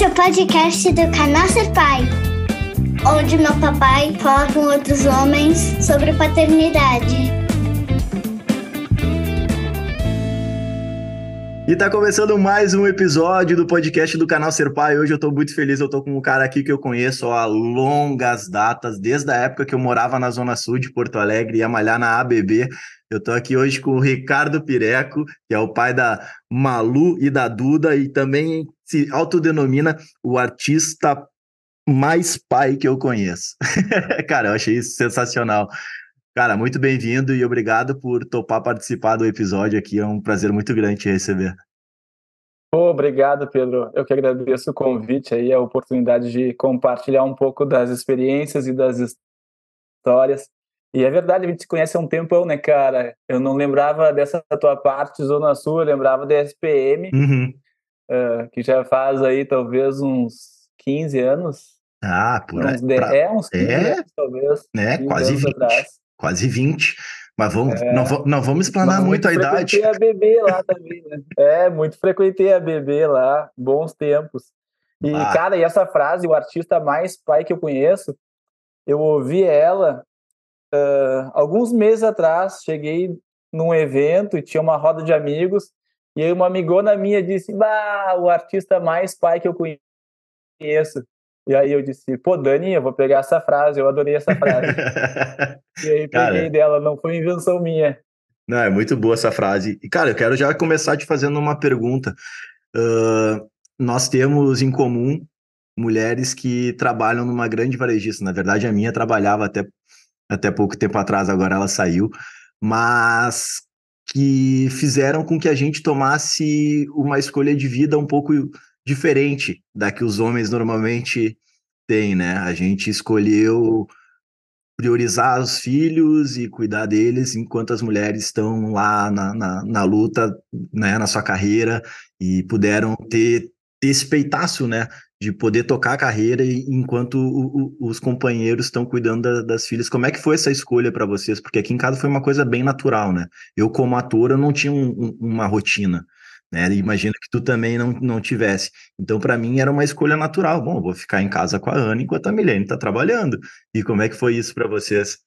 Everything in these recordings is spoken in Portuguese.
Esse é o podcast do canal Ser Pai, onde meu papai fala com outros homens sobre paternidade. E tá começando mais um episódio do podcast do canal Ser Pai. Hoje eu tô muito feliz, eu tô com um cara aqui que eu conheço há longas datas, desde a época que eu morava na Zona Sul de Porto Alegre, ia malhar na ABB. Eu tô aqui hoje com o Ricardo Pireco, que é o pai da Malu e da Duda, e também se autodenomina o artista mais pai que eu conheço. cara, eu achei isso sensacional. Cara, muito bem-vindo e obrigado por topar participar do episódio aqui. É um prazer muito grande te receber. Obrigado, Pedro. Eu que agradeço o convite aí, a oportunidade de compartilhar um pouco das experiências e das histórias. E é verdade, a gente se conhece há um tempão, né, cara? Eu não lembrava dessa tua parte, Zona Sul, eu lembrava da SPM, uhum. Uh, que já faz aí talvez uns 15 anos. Ah, por aí. Pra... É, uns 15 é, anos, talvez. É, quase 20. Atrás quase 20. Mas vamos, é, não, não vamos explanar muito, muito a idade. Frequentei a bebê lá também, né? É, muito frequentei a bebê lá, bons tempos. E, ah. cara, e essa frase, o artista mais pai que eu conheço, eu ouvi ela uh, alguns meses atrás. Cheguei num evento e tinha uma roda de amigos, e aí uma amigona minha disse: Bah, o artista mais pai que eu conheço. E aí eu disse, pô, Dani, eu vou pegar essa frase, eu adorei essa frase. e aí peguei cara, dela, não foi invenção minha. Não, é muito boa essa frase. E, cara, eu quero já começar te fazendo uma pergunta. Uh, nós temos em comum mulheres que trabalham numa grande varejista. Na verdade, a minha trabalhava até, até pouco tempo atrás, agora ela saiu. Mas que fizeram com que a gente tomasse uma escolha de vida um pouco diferente da que os homens normalmente têm, né? A gente escolheu priorizar os filhos e cuidar deles enquanto as mulheres estão lá na, na, na luta, né, na sua carreira e puderam ter, ter esse peitaço, né, de poder tocar a carreira enquanto o, o, os companheiros estão cuidando da, das filhas. Como é que foi essa escolha para vocês? Porque aqui em casa foi uma coisa bem natural, né? Eu como ator eu não tinha um, um, uma rotina. Né? Imagina que tu também não, não tivesse. Então, para mim, era uma escolha natural. Bom, vou ficar em casa com a Ana enquanto a Milene está trabalhando. E como é que foi isso para vocês?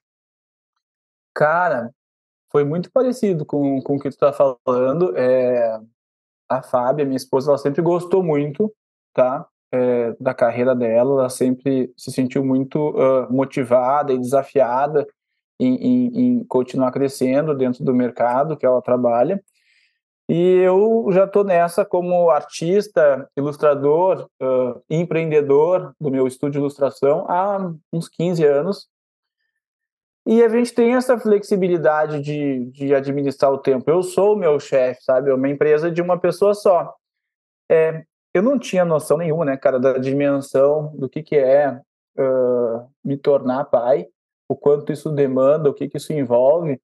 Cara, foi muito parecido com, com o que tu está falando. É, a Fábia, minha esposa, ela sempre gostou muito, tá? É, da carreira dela, ela sempre se sentiu muito uh, motivada e desafiada em, em, em continuar crescendo dentro do mercado que ela trabalha. E eu já estou nessa como artista, ilustrador, uh, empreendedor do meu estúdio de ilustração há uns 15 anos. E a gente tem essa flexibilidade de, de administrar o tempo. Eu sou o meu chefe, sabe? É uma empresa de uma pessoa só. É, eu não tinha noção nenhuma, né, cara, da dimensão do que, que é uh, me tornar pai, o quanto isso demanda, o que, que isso envolve.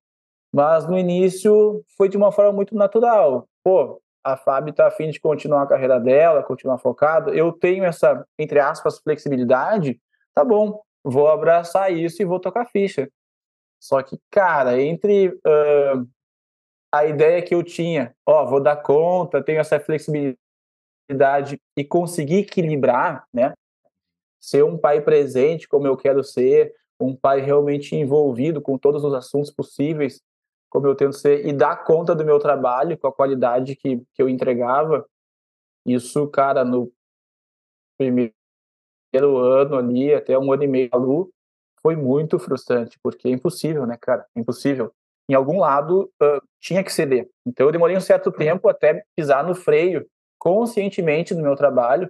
Mas no início foi de uma forma muito natural. Pô, a Fábio está afim de continuar a carreira dela, continuar focada. Eu tenho essa, entre aspas, flexibilidade. Tá bom, vou abraçar isso e vou tocar ficha. Só que, cara, entre uh, a ideia que eu tinha, ó, vou dar conta, tenho essa flexibilidade e conseguir equilibrar, né? Ser um pai presente como eu quero ser, um pai realmente envolvido com todos os assuntos possíveis como eu tento ser, e dar conta do meu trabalho com a qualidade que, que eu entregava. Isso, cara, no primeiro ano ali, até um ano e meio, Lu, foi muito frustrante, porque é impossível, né, cara? É impossível. Em algum lado uh, tinha que ceder. Então eu demorei um certo tempo até pisar no freio conscientemente no meu trabalho,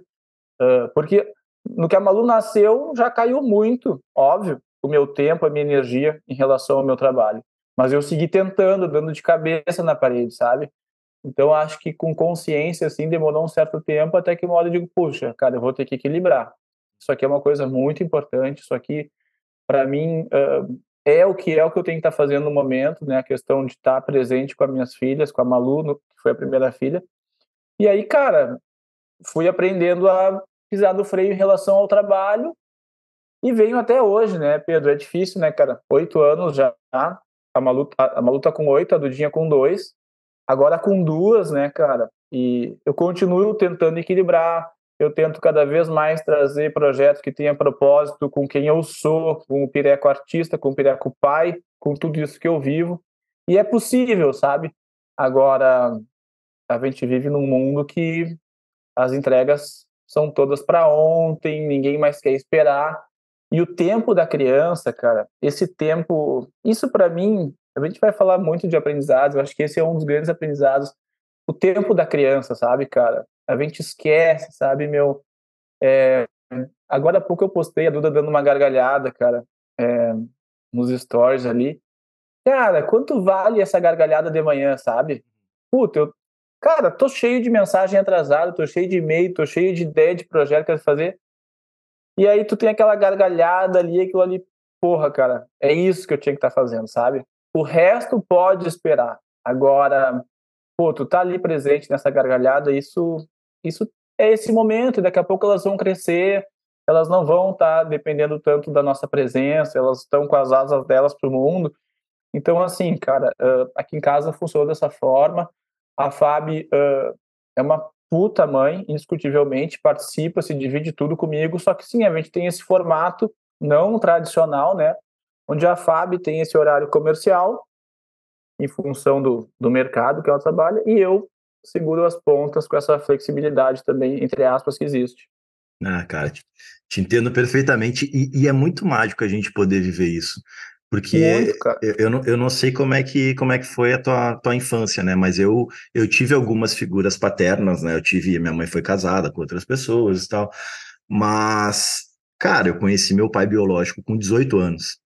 porque no que a Malu nasceu já caiu muito, óbvio, o meu tempo, a minha energia em relação ao meu trabalho. Mas eu segui tentando, dando de cabeça na parede, sabe? Então acho que com consciência, assim, demorou um certo tempo até que uma hora eu digo, puxa, cara, eu vou ter que equilibrar. Isso aqui é uma coisa muito importante, isso aqui, para mim, é o que é o que eu tenho que estar tá fazendo no momento, né? A questão de estar tá presente com as minhas filhas, com a Malu, que foi a primeira filha. E aí, cara, fui aprendendo a pisar no freio em relação ao trabalho e venho até hoje, né, Pedro? É difícil, né, cara? Oito anos já, a Malu, a Malu tá com oito, a Dudinha com dois, agora com duas, né, cara? E eu continuo tentando equilibrar, eu tento cada vez mais trazer projetos que tenham propósito com quem eu sou, com o Pireco artista, com o Pireco pai, com tudo isso que eu vivo. E é possível, sabe? Agora, a gente vive num mundo que as entregas são todas para ontem, ninguém mais quer esperar. E o tempo da criança, cara, esse tempo, isso para mim, a gente vai falar muito de aprendizados, eu acho que esse é um dos grandes aprendizados. O tempo da criança, sabe, cara? A gente esquece, sabe, meu. É, agora há pouco eu postei a Duda dando uma gargalhada, cara, é, nos stories ali. Cara, quanto vale essa gargalhada de manhã, sabe? Puta, eu, cara, tô cheio de mensagem atrasada, tô cheio de e-mail, tô cheio de ideia de projeto que eu quero fazer. E aí tu tem aquela gargalhada ali, aquilo ali, porra, cara, é isso que eu tinha que estar tá fazendo, sabe? O resto pode esperar. Agora, pô, tu tá ali presente nessa gargalhada, isso, isso é esse momento, e daqui a pouco elas vão crescer, elas não vão estar tá dependendo tanto da nossa presença, elas estão com as asas delas pro mundo. Então, assim, cara, aqui em casa funciona dessa forma. A Fábio uh, é uma puta mãe, indiscutivelmente, participa, se divide tudo comigo, só que sim, a gente tem esse formato não tradicional, né? Onde a Fábio tem esse horário comercial, em função do, do mercado que ela trabalha, e eu seguro as pontas com essa flexibilidade também, entre aspas, que existe. Ah, cara, te, te entendo perfeitamente, e, e, é muito mágico a gente poder viver isso. Porque eu, eu, não, eu não sei como é que, como é que foi a tua, tua infância, né? Mas eu, eu tive algumas figuras paternas, né? Eu tive, minha mãe foi casada com outras pessoas e tal. Mas, cara, eu conheci meu pai biológico com 18 anos.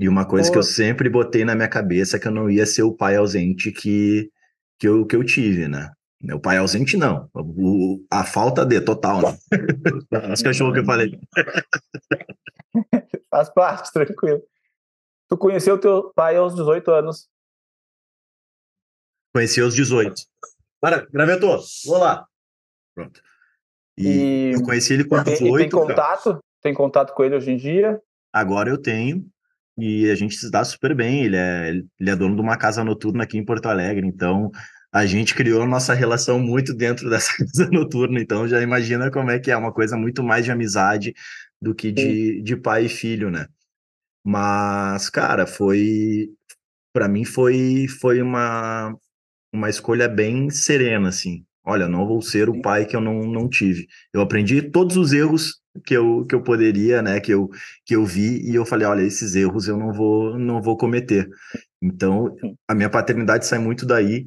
E uma coisa Pô. que eu sempre botei na minha cabeça é que eu não ia ser o pai ausente que, que, eu, que eu tive, né? Meu pai ausente, não. O, a falta de, total, né? Cachorros que eu falei. Faz parte, tranquilo. Tu conheceu teu pai aos 18 anos. Conheci aos 18. Para, gravetou, vou lá. Pronto. E, e, eu conheci ele com 18. Tem, tem contato? Cara. Tem contato com ele hoje em dia? Agora eu tenho. E a gente se dá super bem. Ele é, ele é dono de uma casa noturna aqui em Porto Alegre. Então, a gente criou a nossa relação muito dentro dessa casa noturna. Então, já imagina como é que é uma coisa muito mais de amizade do que de, de pai e filho, né? Mas, cara, foi para mim foi foi uma uma escolha bem serena assim. Olha, não vou ser o pai que eu não, não tive. Eu aprendi todos os erros que eu, que eu poderia, né, que eu, que eu vi e eu falei, olha, esses erros eu não vou não vou cometer. Então, a minha paternidade sai muito daí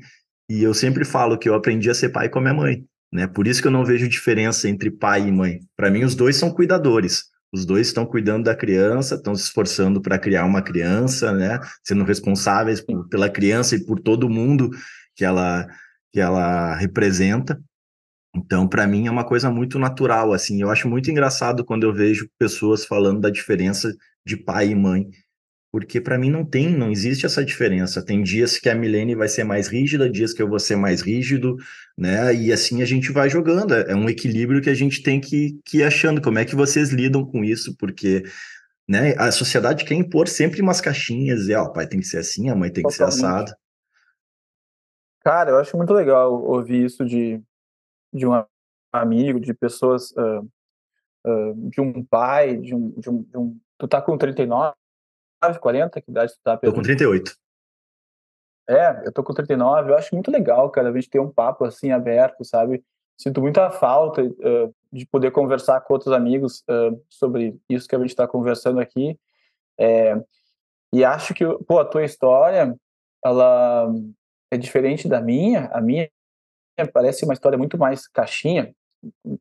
e eu sempre falo que eu aprendi a ser pai com a minha mãe, né? Por isso que eu não vejo diferença entre pai e mãe. Para mim os dois são cuidadores. Os dois estão cuidando da criança, estão se esforçando para criar uma criança, né? Sendo responsáveis por, pela criança e por todo mundo que ela que ela representa. Então, para mim é uma coisa muito natural assim. Eu acho muito engraçado quando eu vejo pessoas falando da diferença de pai e mãe porque para mim não tem, não existe essa diferença. Tem dias que a Milene vai ser mais rígida, dias que eu vou ser mais rígido, né? E assim a gente vai jogando. É um equilíbrio que a gente tem que, que ir achando. Como é que vocês lidam com isso? Porque né, a sociedade quer impor sempre umas caixinhas, e ó, o pai tem que ser assim, a mãe tem que Totalmente. ser assado. Cara, eu acho muito legal ouvir isso de, de um amigo, de pessoas, uh, uh, de um pai, de um, de um, de um. Tu tá com 39, 40? Que idade tu tá? Tô com 38. É, eu tô com 39. Eu acho muito legal, cara, a gente ter um papo assim aberto, sabe? Sinto muita falta uh, de poder conversar com outros amigos uh, sobre isso que a gente está conversando aqui. É, e acho que, pô, a tua história, ela é diferente da minha. A minha parece uma história muito mais caixinha.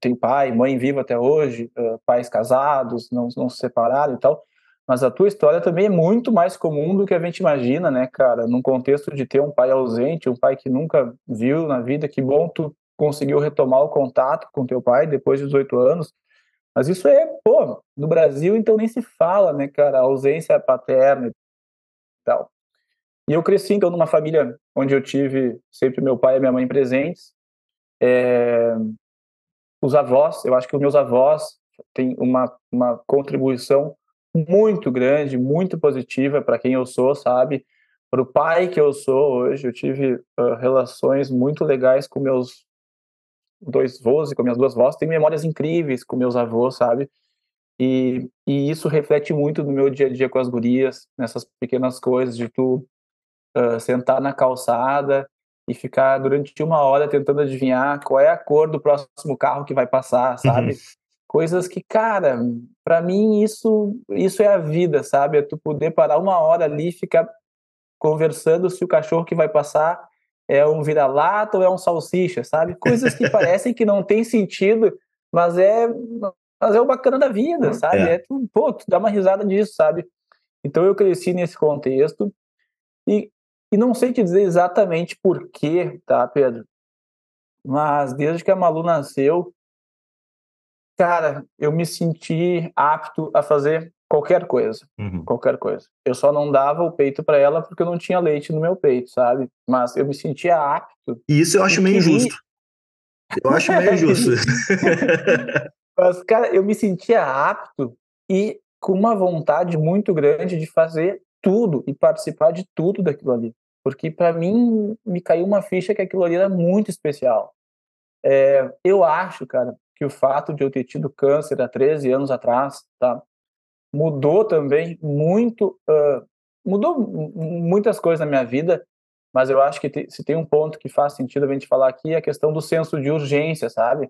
Tem pai, mãe viva até hoje, uh, pais casados, não, não se separaram e tal. Mas a tua história também é muito mais comum do que a gente imagina, né, cara? Num contexto de ter um pai ausente, um pai que nunca viu na vida, que bom tu conseguiu retomar o contato com teu pai depois de 18 anos. Mas isso é, pô, no Brasil então nem se fala, né, cara? A ausência paterna e tal. E eu cresci então numa família onde eu tive sempre meu pai e minha mãe presentes. É... Os avós, eu acho que os meus avós têm uma, uma contribuição muito grande, muito positiva para quem eu sou, sabe? Para o pai que eu sou hoje, eu tive uh, relações muito legais com meus dois avós e com minhas duas vós, tenho memórias incríveis com meus avós, sabe? E, e isso reflete muito no meu dia a dia com as gurias, nessas pequenas coisas de tu uh, sentar na calçada e ficar durante uma hora tentando adivinhar qual é a cor do próximo carro que vai passar, sabe? Uhum. Coisas que, cara, para mim isso isso é a vida, sabe? É tu poder parar uma hora ali e ficar conversando se o cachorro que vai passar é um vira-lata ou é um salsicha, sabe? Coisas que parecem que não tem sentido, mas é mas é o bacana da vida, sabe? É, é tu, pô, tu dá uma risada disso, sabe? Então eu cresci nesse contexto e, e não sei te dizer exatamente por quê, tá, Pedro? Mas desde que a Malu nasceu, cara, eu me senti apto a fazer qualquer coisa, uhum. qualquer coisa. Eu só não dava o peito para ela porque eu não tinha leite no meu peito, sabe? Mas eu me sentia apto. E isso eu acho meio injusto. Eu acho meio injusto. Mas, cara, eu me sentia apto e com uma vontade muito grande de fazer tudo e participar de tudo daquilo ali. Porque para mim me caiu uma ficha que aquilo ali era muito especial. É, eu acho, cara, que o fato de eu ter tido câncer há 13 anos atrás, tá? Mudou também muito, uh, mudou muitas coisas na minha vida, mas eu acho que te, se tem um ponto que faz sentido a gente falar aqui é a questão do senso de urgência, sabe?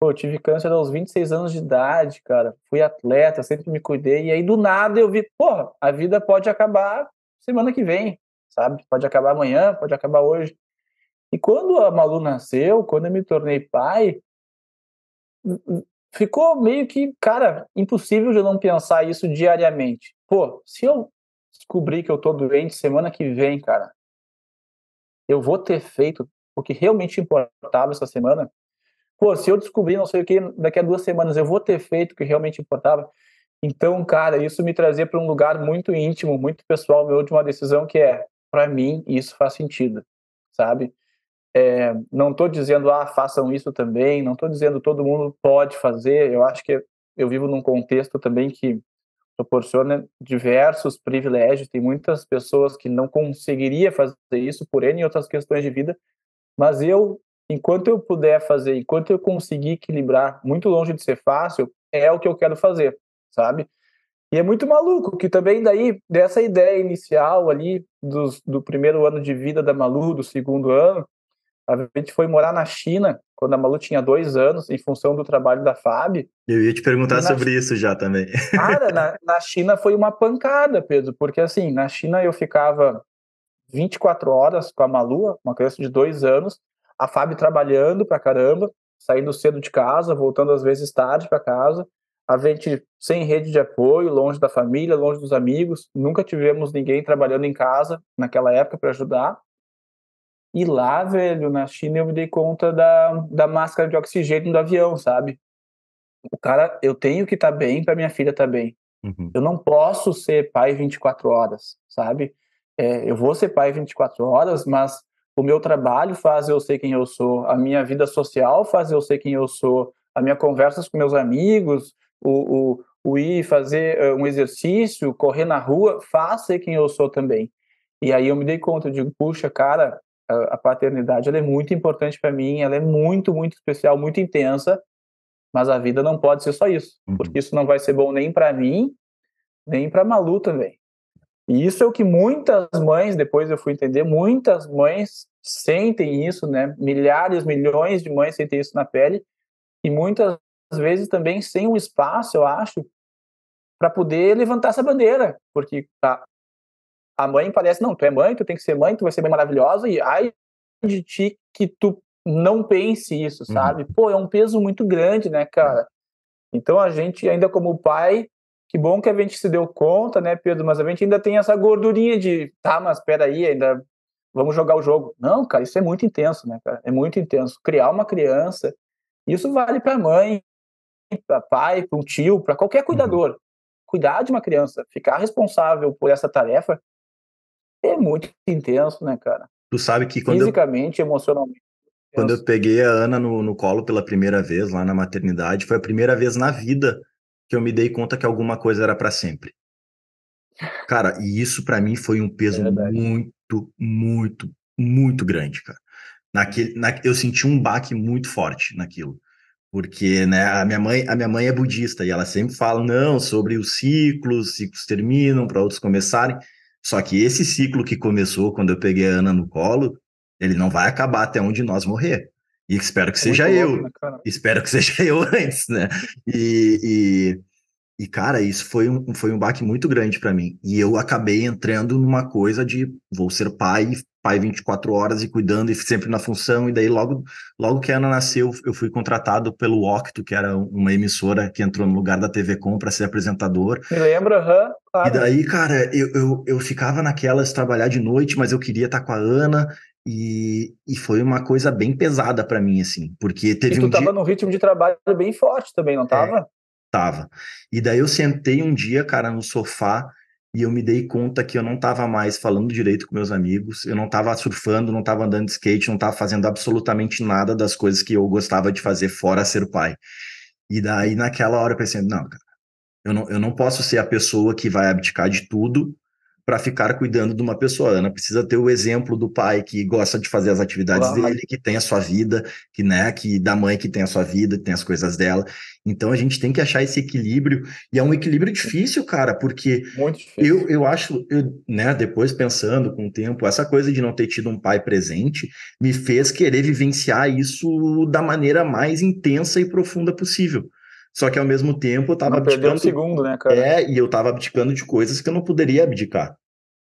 Pô, eu tive câncer aos 26 anos de idade, cara. Fui atleta, sempre me cuidei. E aí, do nada, eu vi, porra, a vida pode acabar semana que vem, sabe? Pode acabar amanhã, pode acabar hoje. E quando a Malu nasceu, quando eu me tornei pai, ficou meio que, cara, impossível de não pensar isso diariamente. Pô, se eu descobrir que eu tô doente semana que vem, cara, eu vou ter feito o que realmente importava essa semana, pô, se eu descobrir não sei o que, daqui a duas semanas eu vou ter feito o que realmente importava. Então, cara, isso me trazia para um lugar muito íntimo, muito pessoal meu de uma decisão que é, para mim, isso faz sentido, sabe? É, não estou dizendo, ah, façam isso também, não estou dizendo todo mundo pode fazer, eu acho que eu vivo num contexto também que proporciona diversos privilégios, tem muitas pessoas que não conseguiria fazer isso por N e outras questões de vida, mas eu enquanto eu puder fazer, enquanto eu conseguir equilibrar, muito longe de ser fácil, é o que eu quero fazer, sabe? E é muito maluco que também daí, dessa ideia inicial ali, dos, do primeiro ano de vida da Malu, do segundo ano, a gente foi morar na China, quando a Malu tinha dois anos, em função do trabalho da FAB. Eu ia te perguntar sobre isso já também. Cara, na, na China foi uma pancada, Pedro, porque assim, na China eu ficava 24 horas com a Malu, uma criança de dois anos, a Fábio trabalhando pra caramba, saindo cedo de casa, voltando às vezes tarde para casa, a gente sem rede de apoio, longe da família, longe dos amigos, nunca tivemos ninguém trabalhando em casa naquela época para ajudar. E lá, velho, na China eu me dei conta da, da máscara de oxigênio do avião, sabe? O cara, eu tenho que estar tá bem para minha filha estar tá bem. Uhum. Eu não posso ser pai 24 horas, sabe? É, eu vou ser pai 24 horas, mas o meu trabalho faz eu ser quem eu sou, a minha vida social faz eu ser quem eu sou, as minhas conversas com meus amigos, o, o, o ir fazer uh, um exercício, correr na rua, faz ser quem eu sou também. E aí eu me dei conta, eu digo, puxa, cara, a, a paternidade é muito importante para mim, ela é muito, muito especial, muito intensa, mas a vida não pode ser só isso, uhum. porque isso não vai ser bom nem para mim, nem para Malu também. E isso é o que muitas mães, depois eu fui entender, muitas mães sentem isso, né? Milhares, milhões de mães sentem isso na pele e muitas vezes também sem um espaço, eu acho, para poder levantar essa bandeira, porque a, a mãe parece, não, tu é mãe, tu tem que ser mãe, tu vai ser bem maravilhosa e ai de ti que tu não pense isso, uhum. sabe? Uhum. Pô, é um peso muito grande, né, cara? Então a gente ainda como pai que bom que a gente se deu conta, né, Pedro? Mas a gente ainda tem essa gordurinha de, tá, mas peraí, ainda vamos jogar o jogo. Não, cara, isso é muito intenso, né, cara? É muito intenso. Criar uma criança, isso vale para mãe, para pai, para um tio, para qualquer uhum. cuidador. Uhum. Cuidar de uma criança, ficar responsável por essa tarefa é muito intenso, né, cara? Tu sabe que quando fisicamente, eu... emocionalmente. Quando eu peguei a Ana no, no colo pela primeira vez lá na maternidade, foi a primeira vez na vida que eu me dei conta que alguma coisa era para sempre. Cara, e isso para mim foi um peso é muito, muito, muito grande, cara. naquele, na, eu senti um baque muito forte naquilo. Porque, né, a minha mãe, a minha mãe é budista e ela sempre fala não sobre os ciclos, ciclos terminam para outros começarem. Só que esse ciclo que começou quando eu peguei a Ana no colo, ele não vai acabar até onde nós morrer. E espero que é seja eu. Louco, né, espero que seja eu antes, né? E, e, e, cara, isso foi um, foi um baque muito grande para mim. E eu acabei entrando numa coisa de vou ser pai, pai 24 horas e cuidando e sempre na função. E daí, logo, logo que a Ana nasceu, eu fui contratado pelo Octo, que era uma emissora que entrou no lugar da TV Com para ser apresentador. Me lembra, uhum, claro. E daí, cara, eu, eu, eu ficava naquelas trabalhar de noite, mas eu queria estar com a Ana. E, e foi uma coisa bem pesada para mim, assim, porque teve e tu um tava dia... num ritmo de trabalho bem forte também, não tava? É, tava. E daí eu sentei um dia, cara, no sofá e eu me dei conta que eu não tava mais falando direito com meus amigos, eu não tava surfando, não tava andando de skate, não tava fazendo absolutamente nada das coisas que eu gostava de fazer fora ser pai. E daí naquela hora eu pensei, não, cara, eu não, eu não posso ser a pessoa que vai abdicar de tudo para ficar cuidando de uma pessoa. Ana precisa ter o exemplo do pai que gosta de fazer as atividades dele, que tem a sua vida, que né, que da mãe que tem a sua vida, que tem as coisas dela. Então a gente tem que achar esse equilíbrio e é um equilíbrio difícil, cara, porque eu, eu acho, eu, né, depois pensando com o tempo, essa coisa de não ter tido um pai presente me fez querer vivenciar isso da maneira mais intensa e profunda possível. Só que ao mesmo tempo eu tava não abdicando. Um segundo, né, cara? É, e eu tava abdicando de coisas que eu não poderia abdicar.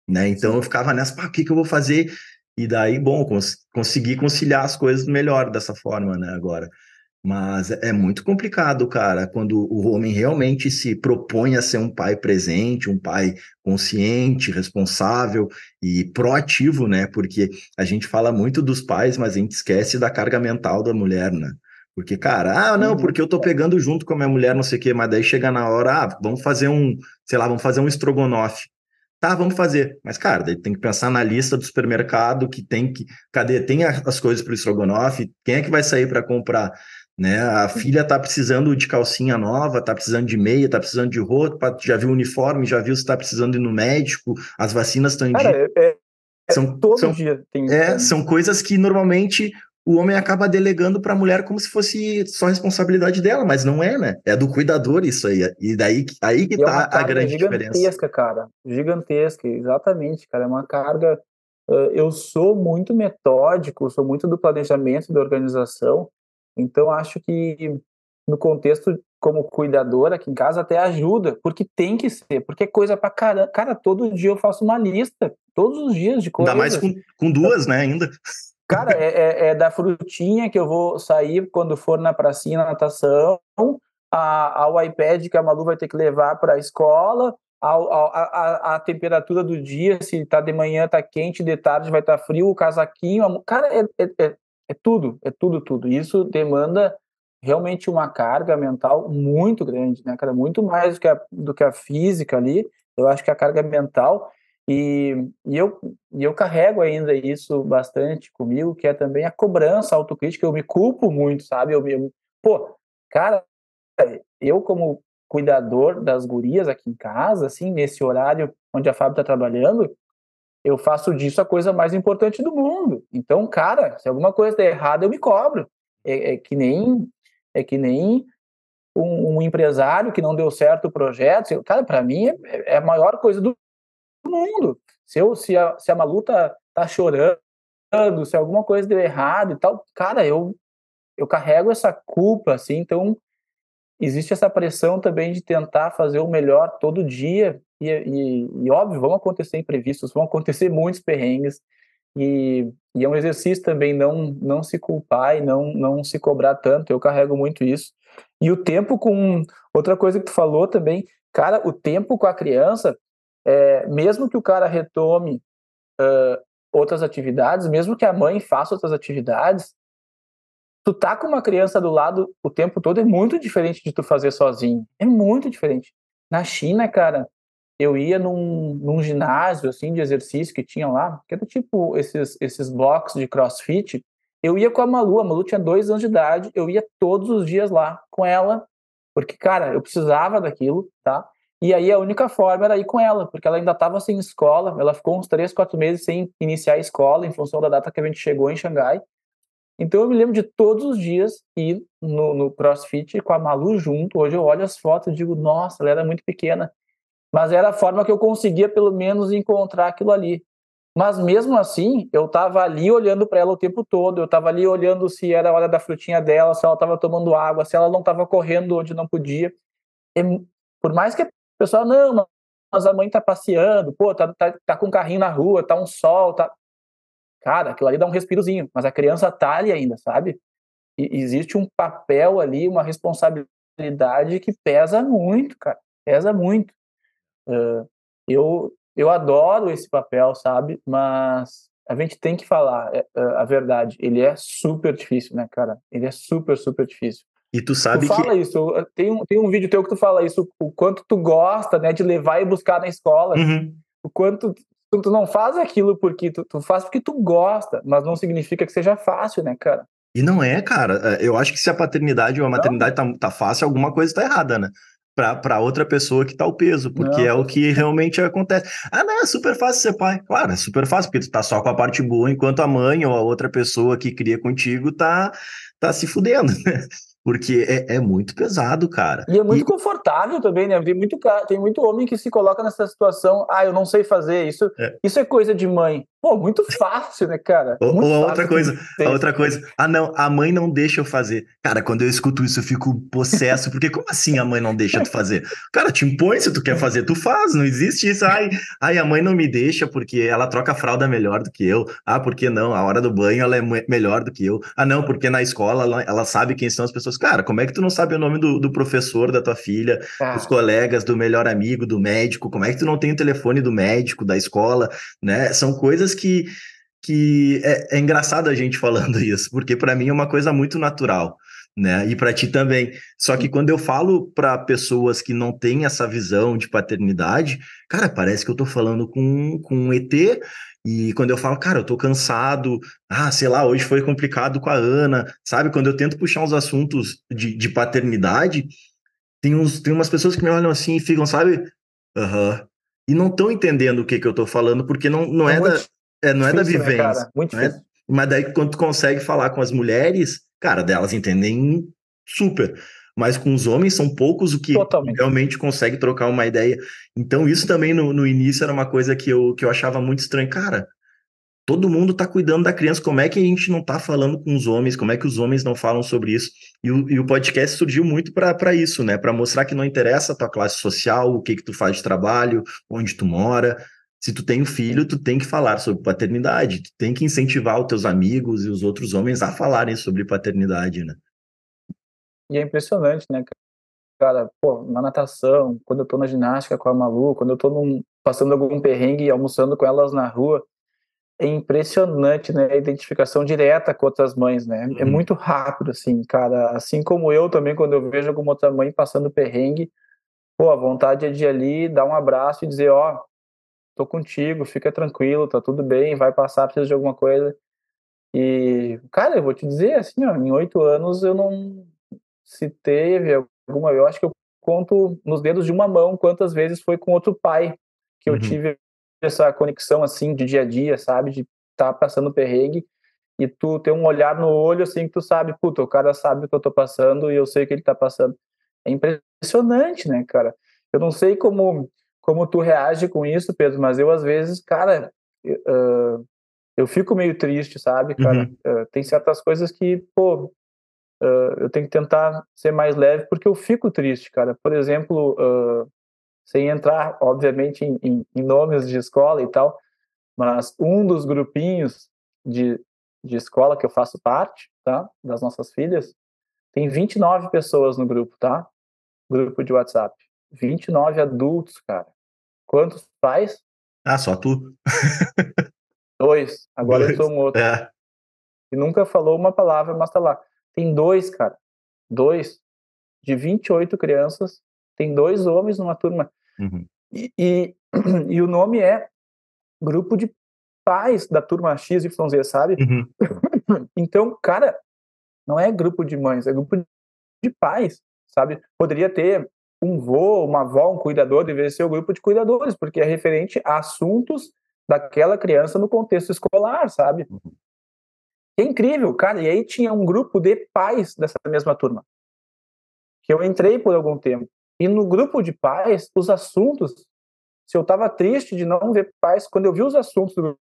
Né? Então eu ficava nessa, pá, o que, que eu vou fazer? E daí, bom, cons consegui conciliar as coisas melhor dessa forma, né, agora. Mas é muito complicado, cara, quando o homem realmente se propõe a ser um pai presente, um pai consciente, responsável e proativo, né? Porque a gente fala muito dos pais, mas a gente esquece da carga mental da mulher, né? Porque, cara, ah, não, uhum. porque eu tô pegando junto com a minha mulher, não sei o quê, mas daí chega na hora, ah, vamos fazer um, sei lá, vamos fazer um estrogonofe. Tá, vamos fazer. Mas, cara, daí tem que pensar na lista do supermercado que tem que. Cadê? Tem as coisas para o estrogonofe, quem é que vai sair para comprar? Né? A filha tá precisando de calcinha nova, tá precisando de meia, tá precisando de roupa, já viu o uniforme, já viu se tá precisando ir no médico, as vacinas estão em dia. É, é, é, são, todo são, dia tem. É, são coisas que normalmente o homem acaba delegando para a mulher como se fosse só responsabilidade dela, mas não é, né? É do cuidador isso aí. E daí aí que e tá é a grande gigantesca, diferença. cara. Gigantesca, exatamente, cara. É uma carga. Eu sou muito metódico, sou muito do planejamento, da organização. Então acho que no contexto como cuidador aqui em casa até ajuda, porque tem que ser, porque é coisa para caramba. Cara, todo dia eu faço uma lista, todos os dias de coisas. Ainda mais com, com duas, né, ainda. Cara, é, é, é, da frutinha que eu vou sair quando for na pracinha, na natação, a, ao iPad que a Malu vai ter que levar para a escola, a, a, a, temperatura do dia, se tá de manhã tá quente, de tarde vai estar tá frio, o casaquinho, a, cara, é, é, é, é tudo, é tudo, tudo. Isso demanda realmente uma carga mental muito grande, né, cara? Muito mais do que a, do que a física ali. Eu acho que a carga mental e, e, eu, e eu carrego ainda isso bastante comigo, que é também a cobrança, a autocrítica. Eu me culpo muito, sabe? Eu, me pô, cara, eu como cuidador das gurias aqui em casa, assim, nesse horário onde a Fábio está trabalhando, eu faço disso a coisa mais importante do mundo. Então, cara, se alguma coisa der errado, eu me cobro. É, é que nem é que nem um, um, empresário que não deu certo o projeto. Cara, para mim é, é, a maior coisa do mundo. Se, eu, se, a, se a Malu tá, tá chorando, se alguma coisa deu errado e tal, cara, eu, eu carrego essa culpa, assim, então existe essa pressão também de tentar fazer o melhor todo dia, e, e, e óbvio, vão acontecer imprevistos, vão acontecer muitos perrengues, e, e, é um exercício também não, não se culpar e não, não se cobrar tanto, eu carrego muito isso. E o tempo com, outra coisa que tu falou também, cara, o tempo com a criança, é, mesmo que o cara retome uh, outras atividades, mesmo que a mãe faça outras atividades, tu tá com uma criança do lado o tempo todo é muito diferente de tu fazer sozinho. É muito diferente. Na China, cara, eu ia num, num ginásio assim de exercício que tinha lá, que era tipo esses, esses blocos de crossfit. Eu ia com a Malu, a Malu tinha dois anos de idade, eu ia todos os dias lá com ela, porque, cara, eu precisava daquilo, tá? E aí a única forma era ir com ela, porque ela ainda estava sem escola, ela ficou uns três, quatro meses sem iniciar a escola, em função da data que a gente chegou em Xangai. Então eu me lembro de todos os dias ir no, no CrossFit com a Malu junto. Hoje eu olho as fotos e digo, nossa, ela era muito pequena. Mas era a forma que eu conseguia, pelo menos, encontrar aquilo ali. Mas mesmo assim, eu estava ali olhando para ela o tempo todo, eu estava ali olhando se era a hora da frutinha dela, se ela estava tomando água, se ela não estava correndo onde não podia. E, por mais que a pessoa, não, mas a mãe está passeando, pô, tá, tá, tá com um carrinho na rua, tá um sol, tá. Cara, aquilo ali dá um respirozinho, mas a criança tá ali ainda, sabe? E existe um papel ali, uma responsabilidade que pesa muito, cara, pesa muito. Uh, eu, eu adoro esse papel, sabe? Mas a gente tem que falar é, é, a verdade. Ele é super difícil, né, cara? Ele é super, super difícil. E tu sabe tu fala que... isso. Tem um, tem um vídeo teu que tu fala isso, o quanto tu gosta, né, de levar e buscar na escola. Uhum. O quanto tu, tu, não faz aquilo porque tu, tu faz porque tu gosta, mas não significa que seja fácil, né, cara? E não é, cara. É, eu acho que se a paternidade ou a maternidade tá, tá, fácil, alguma coisa tá errada, né? para outra pessoa que tá o peso, porque não, é o que realmente acontece. Ah, não, é super fácil ser pai. Claro, é super fácil, porque tu tá só com a parte boa, enquanto a mãe ou a outra pessoa que cria contigo tá, tá se fudendo, né? Porque é, é, muito pesado, cara. E é muito e... confortável também, né? Tem muito, tem muito homem que se coloca nessa situação, ah, eu não sei fazer isso, é. isso é coisa de mãe. Pô, muito fácil, né, cara? Ou, ou a outra coisa, a outra coisa, ah, não, a mãe não deixa eu fazer. Cara, quando eu escuto isso, eu fico possesso, porque como assim a mãe não deixa tu fazer? Cara, te impõe, se tu quer fazer, tu faz, não existe isso. Ai, ai, a mãe não me deixa porque ela troca a fralda melhor do que eu. Ah, porque não? A hora do banho ela é melhor do que eu. Ah, não, porque na escola ela, ela sabe quem são as pessoas. Cara, como é que tu não sabe o nome do, do professor da tua filha, ah. dos colegas, do melhor amigo, do médico? Como é que tu não tem o telefone do médico, da escola, né? São coisas que, que é, é engraçado a gente falando isso, porque para mim é uma coisa muito natural. Né? E para ti também. Só que quando eu falo para pessoas que não têm essa visão de paternidade, cara, parece que eu tô falando com, com um ET. E quando eu falo, cara, eu tô cansado, ah, sei lá, hoje foi complicado com a Ana, sabe? Quando eu tento puxar uns assuntos de, de paternidade, tem, uns, tem umas pessoas que me olham assim e ficam, sabe? Aham. Uhum. E não estão entendendo o que, que eu tô falando, porque não, não é, é da é, não difícil, é da né, vivência. Né, Muito é? Mas daí, quando tu consegue falar com as mulheres, cara, delas entendem super. Mas com os homens são poucos o que Totalmente. realmente consegue trocar uma ideia. Então, isso também no, no início era uma coisa que eu, que eu achava muito estranho. Cara, todo mundo está cuidando da criança, como é que a gente não está falando com os homens? Como é que os homens não falam sobre isso? E o, e o podcast surgiu muito para isso, né? Para mostrar que não interessa a tua classe social, o que que tu faz de trabalho, onde tu mora, se tu tem um filho, tu tem que falar sobre paternidade, tu tem que incentivar os teus amigos e os outros homens a falarem sobre paternidade, né? E é impressionante, né, cara? Pô, na natação, quando eu tô na ginástica com a Malu, quando eu tô num, passando algum perrengue e almoçando com elas na rua, é impressionante, né? A identificação direta com outras mães, né? É uhum. É muito rápido, assim, cara. Assim como eu também, quando eu vejo alguma outra mãe passando perrengue, pô, a vontade é de ir ali, dar um abraço e dizer, ó, oh, tô contigo, fica tranquilo, tá tudo bem, vai passar, precisa de alguma coisa. E, cara, eu vou te dizer, assim, ó, em oito anos eu não se teve alguma, eu acho que eu conto nos dedos de uma mão quantas vezes foi com outro pai que eu uhum. tive essa conexão, assim, de dia a dia, sabe, de estar tá passando perrengue e tu ter um olhar no olho, assim, que tu sabe, puta, o cara sabe o que eu tô passando e eu sei o que ele tá passando. É impressionante, né, cara? Eu não sei como como tu reage com isso, Pedro, mas eu às vezes, cara, uh, eu fico meio triste, sabe, cara? Uhum. Uh, tem certas coisas que, pô, uh, eu tenho que tentar ser mais leve porque eu fico triste, cara. Por exemplo, sem entrar, obviamente, em, em, em, nomes de escola e tal, mas um dos grupinhos de, de escola que eu faço parte, tá? Das nossas filhas, tem 29 pessoas no grupo, tá? Grupo de WhatsApp. 29 adultos, cara. Quantos pais? Ah, só tu. Dois. Agora dois. eu sou um outro. É. E nunca falou uma palavra, mas tá lá. Tem dois, cara. Dois. De 28 crianças, tem dois homens numa turma. Uhum. E, e, e, o nome é Grupo de Pais da turma XYZ, sabe? Uhum. Então, cara, não é grupo de mães, é grupo de pais, sabe? Poderia ter um vô, uma avó, um cuidador, deveria ser o grupo de cuidadores, porque é referente a assuntos daquela criança no contexto escolar, sabe? É incrível, cara. E aí tinha um grupo de pais dessa mesma turma. Que eu entrei por algum tempo. E no grupo de pais, os assuntos, se eu estava triste de não ver pais, quando eu vi os assuntos do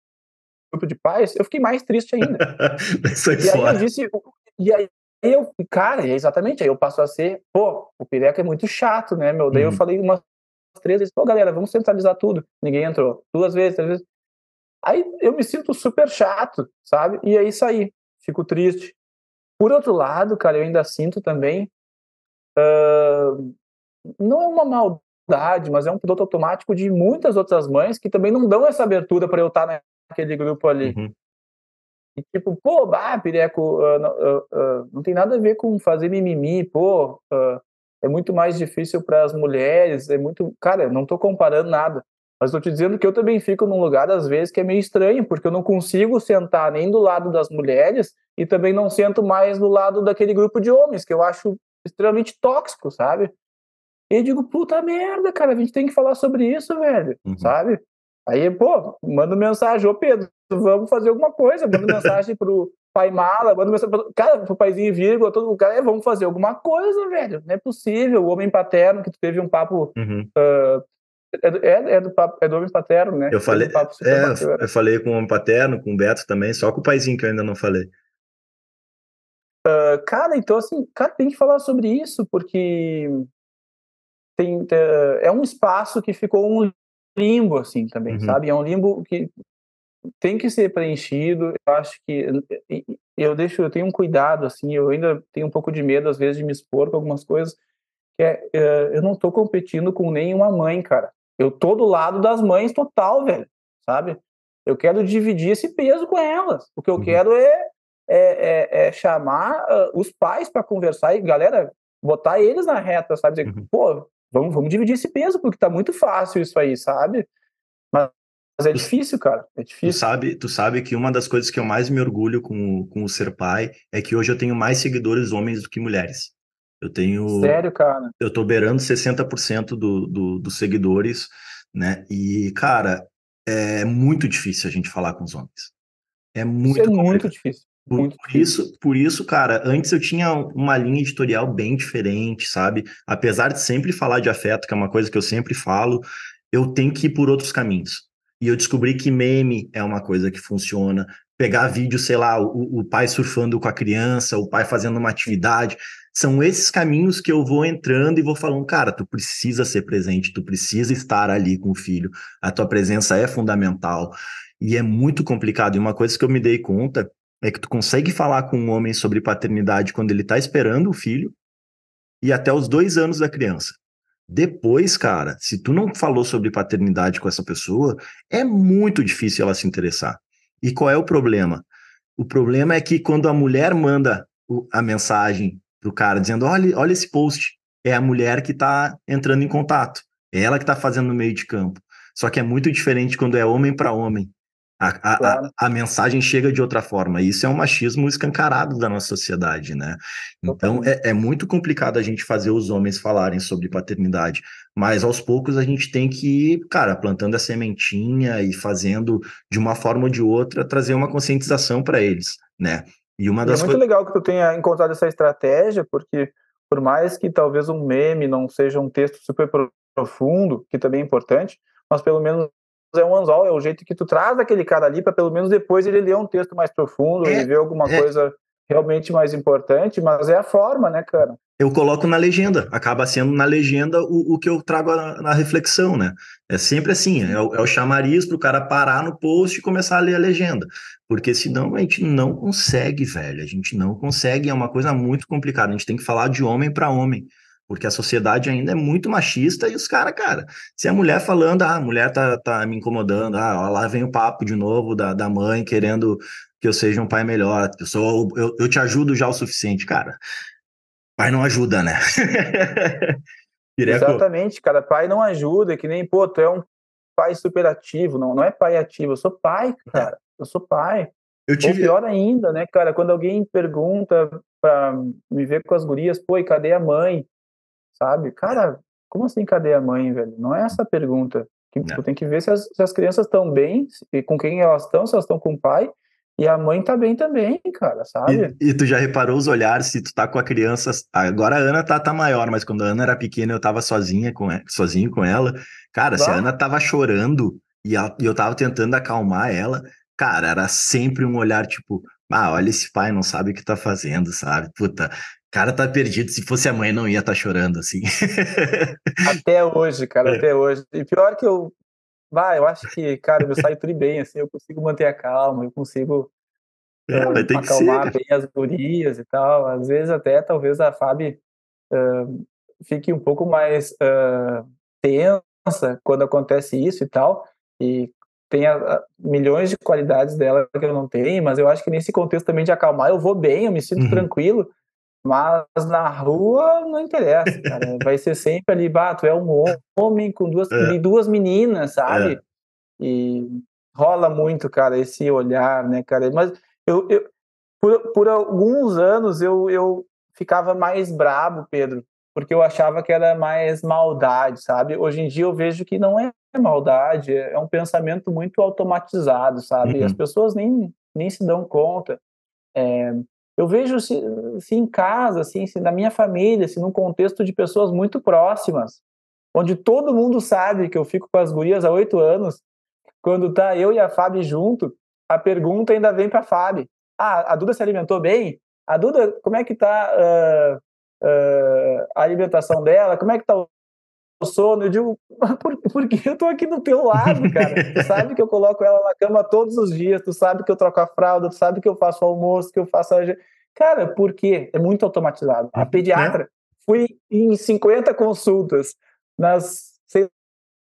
grupo de pais, eu fiquei mais triste ainda. e aí eu disse, e aí eu, cara, exatamente, aí eu passo a ser, pô, o Pireca é muito chato, né, meu? Daí uhum. eu falei umas três vezes, pô, galera, vamos centralizar tudo. Ninguém entrou. Duas vezes, três vezes. Aí eu me sinto super chato, sabe? E aí saí, fico triste. Por outro lado, cara, eu ainda sinto também, uh, não é uma maldade, mas é um piloto automático de muitas outras mães que também não dão essa abertura para eu estar naquele grupo ali. Uhum. E tipo, pô, bah, Pireco, uh, uh, não tem nada a ver com fazer mimimi, pô, é muito mais difícil para as mulheres, é muito. Cara, não estou comparando nada, mas estou te dizendo que eu também fico num lugar, às vezes, que é meio estranho, porque eu não consigo sentar nem do lado das mulheres e também não sento mais do lado daquele grupo de homens, que eu acho extremamente tóxico, sabe? E eu digo, puta merda, cara, a gente tem que falar sobre isso, velho, uhum. sabe? Aí, pô, manda mensagem, ô Pedro, vamos fazer alguma coisa, manda mensagem pro pai mala, manda mensagem pro, cara, pro paizinho vírgula, todo cara, é, vamos fazer alguma coisa, velho, não é possível, o homem paterno, que tu teve um papo, uhum. uh, é, é, do papo, é do homem paterno, né? Eu falei, é, eu falei com o homem paterno, com o Beto também, só com o paizinho que eu ainda não falei. Uh, cara, então assim, cara, tem que falar sobre isso, porque tem, é um espaço que ficou um limbo, assim, também, uhum. sabe? É um limbo que tem que ser preenchido. Eu acho que eu deixo, eu tenho um cuidado, assim, eu ainda tenho um pouco de medo, às vezes, de me expor com algumas coisas, que é, é eu não tô competindo com nenhuma mãe, cara. Eu tô do lado das mães total, velho, sabe? Eu quero dividir esse peso com elas. O que eu uhum. quero é, é, é, é chamar uh, os pais para conversar e, galera, botar eles na reta, sabe? Dizer, uhum. pô, vamos, vamos dividir esse peso, porque tá muito fácil isso aí, sabe? Mas, mas é difícil, cara. É difícil. Tu sabe, tu sabe que uma das coisas que eu mais me orgulho com, com o ser pai é que hoje eu tenho mais seguidores homens do que mulheres. Eu tenho. Sério, cara? Eu tô beirando 60% do, do, dos seguidores, né? E, cara, é muito difícil a gente falar com os homens. É muito, isso é muito difícil. Por, por, isso, por isso, cara, antes eu tinha uma linha editorial bem diferente, sabe? Apesar de sempre falar de afeto, que é uma coisa que eu sempre falo, eu tenho que ir por outros caminhos. E eu descobri que meme é uma coisa que funciona. Pegar vídeo, sei lá, o, o pai surfando com a criança, o pai fazendo uma atividade. São esses caminhos que eu vou entrando e vou falando, cara, tu precisa ser presente, tu precisa estar ali com o filho. A tua presença é fundamental. E é muito complicado. E uma coisa que eu me dei conta é que tu consegue falar com um homem sobre paternidade quando ele tá esperando o filho e até os dois anos da criança. Depois, cara, se tu não falou sobre paternidade com essa pessoa, é muito difícil ela se interessar. E qual é o problema? O problema é que quando a mulher manda a mensagem pro cara dizendo: olha, olha esse post, é a mulher que tá entrando em contato. É ela que tá fazendo no meio de campo. Só que é muito diferente quando é homem para homem. A, a, claro. a, a, mensagem chega de outra forma. Isso é um machismo escancarado da nossa sociedade, né? Então é, é, muito complicado a gente fazer os homens falarem sobre paternidade, mas aos poucos a gente tem que ir, cara, plantando a sementinha e fazendo de uma forma ou de outra trazer uma conscientização para eles, né? E uma das é muito legal que tu tenha encontrado essa estratégia, porque por mais que talvez um meme não seja um texto super profundo, que também é importante, mas pelo menos é um anzol, é o jeito que tu traz aquele cara ali para pelo menos depois ele ler um texto mais profundo é, e ver alguma é. coisa realmente mais importante, mas é a forma, né, cara? Eu coloco na legenda, acaba sendo na legenda o, o que eu trago na reflexão, né? É sempre assim, é o, é o chamariz para o cara parar no post e começar a ler a legenda, porque senão a gente não consegue, velho, a gente não consegue, é uma coisa muito complicada, a gente tem que falar de homem para homem, porque a sociedade ainda é muito machista e os caras, cara, se a mulher falando, ah, a mulher tá, tá me incomodando, ah, lá vem o papo de novo da, da mãe querendo que eu seja um pai melhor, eu, sou, eu, eu te ajudo já o suficiente, cara. Pai não ajuda, né? Exatamente, cara, pai não ajuda, que nem, pô, tu é um pai superativo, não, não é pai ativo, eu sou pai, cara, eu sou pai. Eu tive... Ou pior ainda, né, cara, quando alguém pergunta pra me ver com as gurias, pô, e cadê a mãe? sabe? Cara, como assim cadê a mãe, velho? Não é essa a pergunta. Que, tu tem que ver se as, se as crianças estão bem, e com quem elas estão, se elas estão com o pai, E a mãe tá bem também, cara, sabe? E, e, tu já reparou os olhares se tu tá com a criança. Agora a Ana tá, tá maior, mas quando a Ana era pequena, eu tava sozinha com sozinho com ela. Cara, bah. se a Ana tava chorando e, ela, e eu tava tentando acalmar ela, cara, era sempre um olhar tipo, ah, olha esse pai, não sabe o que tá fazendo, sabe? Puta, cara tá perdido. Se fosse a mãe, não ia estar tá chorando assim. até hoje, cara, é. até hoje. E pior que eu Vai, eu acho que, cara, eu saio tudo bem, assim, eu consigo manter a calma, eu consigo é, uh, acalmar ser, bem as gurias e tal. Às vezes até, talvez a Fábio uh, fique um pouco mais uh, tensa quando acontece isso e tal, e tem a, milhões de qualidades dela que eu não tenho, mas eu acho que nesse contexto também de acalmar, eu vou bem, eu me sinto uhum. tranquilo, mas na rua não interessa, cara. Vai ser sempre ali, bah, tu é um homem com duas, é. duas meninas, sabe? É. E rola muito, cara, esse olhar, né, cara? Mas eu, eu por, por alguns anos eu, eu ficava mais brabo, Pedro, porque eu achava que era mais maldade, sabe? Hoje em dia eu vejo que não é maldade, é um pensamento muito automatizado, sabe? Uhum. As pessoas nem, nem se dão conta. É, eu vejo se, se em casa, assim, se na minha família, se num contexto de pessoas muito próximas, onde todo mundo sabe que eu fico com as gurias há oito anos, quando tá eu e a Fábio junto, a pergunta ainda vem para a Fábio. Ah, a Duda se alimentou bem? A Duda, como é que tá uh, uh, a alimentação dela? Como é que tá o sono, eu digo, por, porque eu tô aqui do teu lado, cara. Tu sabe que eu coloco ela na cama todos os dias, tu sabe que eu troco a fralda, tu sabe que eu faço almoço, que eu faço a... Cara, por quê? É muito automatizado. A uhum. pediatra, fui em 50 consultas, nas, sei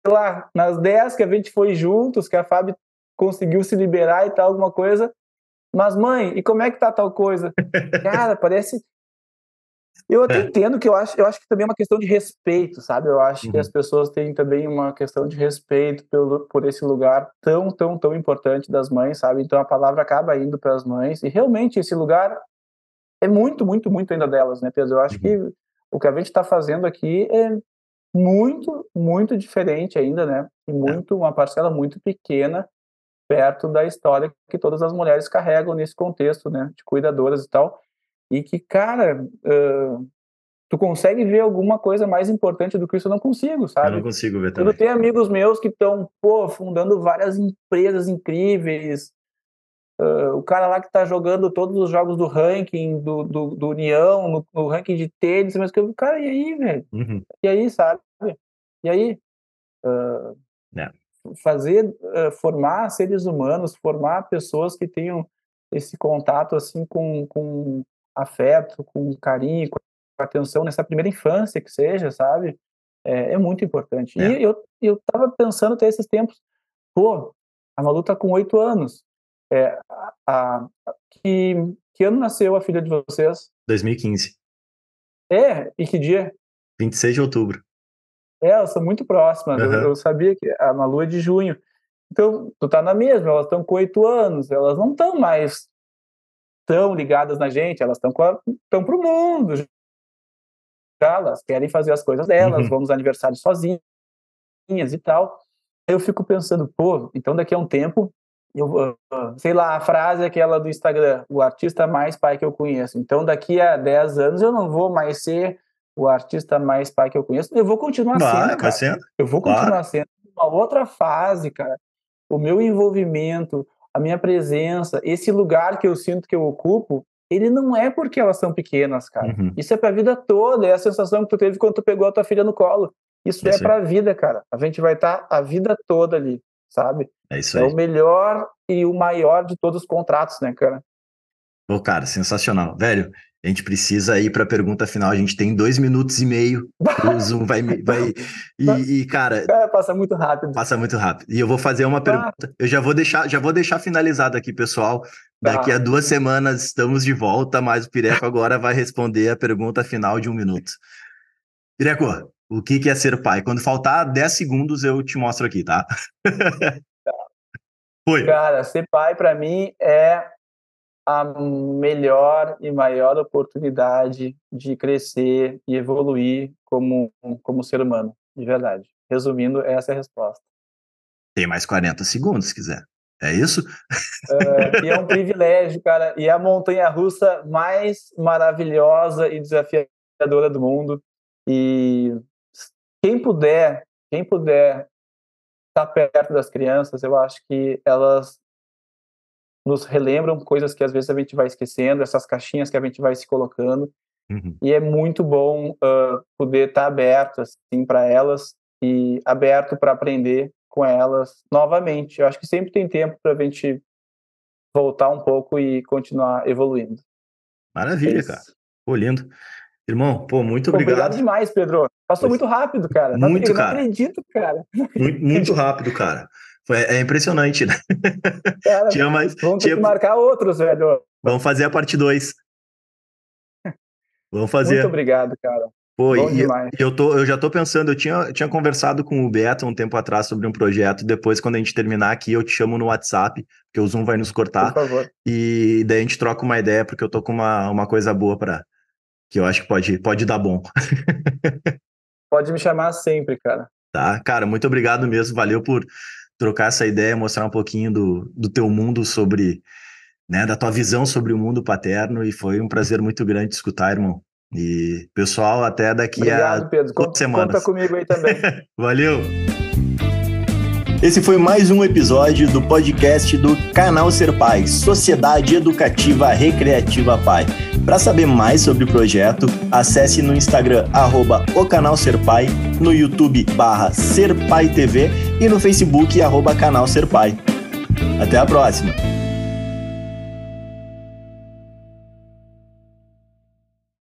lá, nas 10 que a gente foi juntos, que a Fábio conseguiu se liberar e tal, alguma coisa, mas mãe, e como é que tá tal coisa? Cara, parece eu até é. entendo que eu acho, eu acho que também é uma questão de respeito, sabe? Eu acho uhum. que as pessoas têm também uma questão de respeito pelo, por esse lugar tão, tão, tão importante das mães, sabe? Então a palavra acaba indo para as mães e realmente esse lugar é muito, muito, muito ainda delas, né, Pedro? Eu acho uhum. que o que a gente está fazendo aqui é muito, muito diferente ainda, né? E é. muito, uma parcela muito pequena perto da história que todas as mulheres carregam nesse contexto, né? De cuidadoras e tal e que, cara, uh, tu consegue ver alguma coisa mais importante do que isso, eu não consigo, sabe? Eu não consigo ver também. Eu tenho amigos meus que estão, pô, fundando várias empresas incríveis, uh, o cara lá que tá jogando todos os jogos do ranking, do, do, do União, no, no, ranking de tênis, mas que cara, e aí, velho? Uhum. E aí, sabe? E aí? Uh. Fazer, formar seres humanos, formar pessoas que tenham esse contato, assim, com, com afeto, com carinho, com atenção nessa primeira infância que seja, sabe? É, é muito importante. É. E eu, eu tava pensando até esses tempos, pô, a Malu tá com oito anos. É, a, que, que ano nasceu a filha de vocês? 2015. É, e que dia? 26 de outubro. É, elas são muito próximas. Uhum. Eu, eu, sabia que a Malu é de junho. Então, tu tá na mesma, elas estão com oito anos, elas não estão mais tão ligadas na gente, elas estão estão para o mundo. Elas querem fazer as coisas delas, uhum. vão nos aniversários sozinhas e tal. Eu fico pensando, pô, então daqui a um tempo, eu, sei lá, a frase é aquela do Instagram, o artista mais pai que eu conheço. Então daqui a 10 anos eu não vou mais ser o artista mais pai que eu conheço, eu vou continuar vai, sendo, cara. Sendo. Eu vou continuar claro. sendo uma outra fase, cara. O meu envolvimento, a minha presença, esse lugar que eu sinto que eu ocupo, ele não é porque elas são pequenas, cara. Uhum. Isso é pra vida toda, é a sensação que tu teve quando tu pegou a tua filha no colo. Isso é, é pra vida, cara. A gente vai estar tá a vida toda ali, sabe? É isso é aí. É o melhor e o maior de todos os contratos, né, cara? Pô, cara, sensacional. Velho, a gente precisa ir para a pergunta final. A gente tem dois minutos e meio. O Zoom vai. vai e, e, cara. É, passa muito rápido. Passa muito rápido. E eu vou fazer uma pergunta. Eu já vou deixar, já vou deixar finalizado aqui, pessoal. Daqui tá. a duas semanas estamos de volta, mas o Pireco agora vai responder a pergunta final de um minuto. Pireco, o que é ser pai? Quando faltar 10 segundos, eu te mostro aqui, tá? Foi. Cara, ser pai para mim é a melhor e maior oportunidade de crescer e evoluir como, como ser humano, de verdade. Resumindo, essa é a resposta. Tem mais 40 segundos, se quiser. É isso? Uh, e é um privilégio, cara. E é a montanha russa mais maravilhosa e desafiadora do mundo. E quem puder, quem puder estar perto das crianças, eu acho que elas nos relembram coisas que às vezes a gente vai esquecendo, essas caixinhas que a gente vai se colocando. Uhum. E é muito bom uh, poder estar aberto assim para elas e aberto para aprender com elas novamente. Eu acho que sempre tem tempo para a gente voltar um pouco e continuar evoluindo. Maravilha, é cara. Pô, lindo. Irmão, pô, muito obrigado. Obrigado demais, Pedro. Passou muito rápido, cara. Muito, eu cara. não acredito, cara. Muito, muito rápido, cara. Foi, é impressionante, né? Cara, tinha mais, vamos tinha... ter que marcar outros, velho. Vamos fazer a parte 2. Vamos fazer. Muito obrigado, cara. Pô, Bom e eu, tô, eu já tô pensando, eu tinha, tinha conversado com o Beto um tempo atrás sobre um projeto. Depois, quando a gente terminar aqui, eu te chamo no WhatsApp, porque o Zoom vai nos cortar. Por favor. E daí a gente troca uma ideia, porque eu tô com uma, uma coisa boa para que eu acho que pode, pode dar bom. pode me chamar sempre, cara. Tá, cara, muito obrigado mesmo. Valeu por trocar essa ideia, mostrar um pouquinho do, do teu mundo sobre, né, da tua visão sobre o mundo paterno. E foi um prazer muito grande escutar, irmão. E, pessoal, até daqui Obrigado, a Pedro. Conta, semanas. Conta comigo aí também. Valeu! Esse foi mais um episódio do podcast do Canal Ser Pai, Sociedade Educativa Recreativa Pai. Para saber mais sobre o projeto, acesse no Instagram, arroba o Canal Ser Pai, no YouTube, barra Ser Pai TV e no Facebook, arroba Canal Ser Pai. Até a próxima!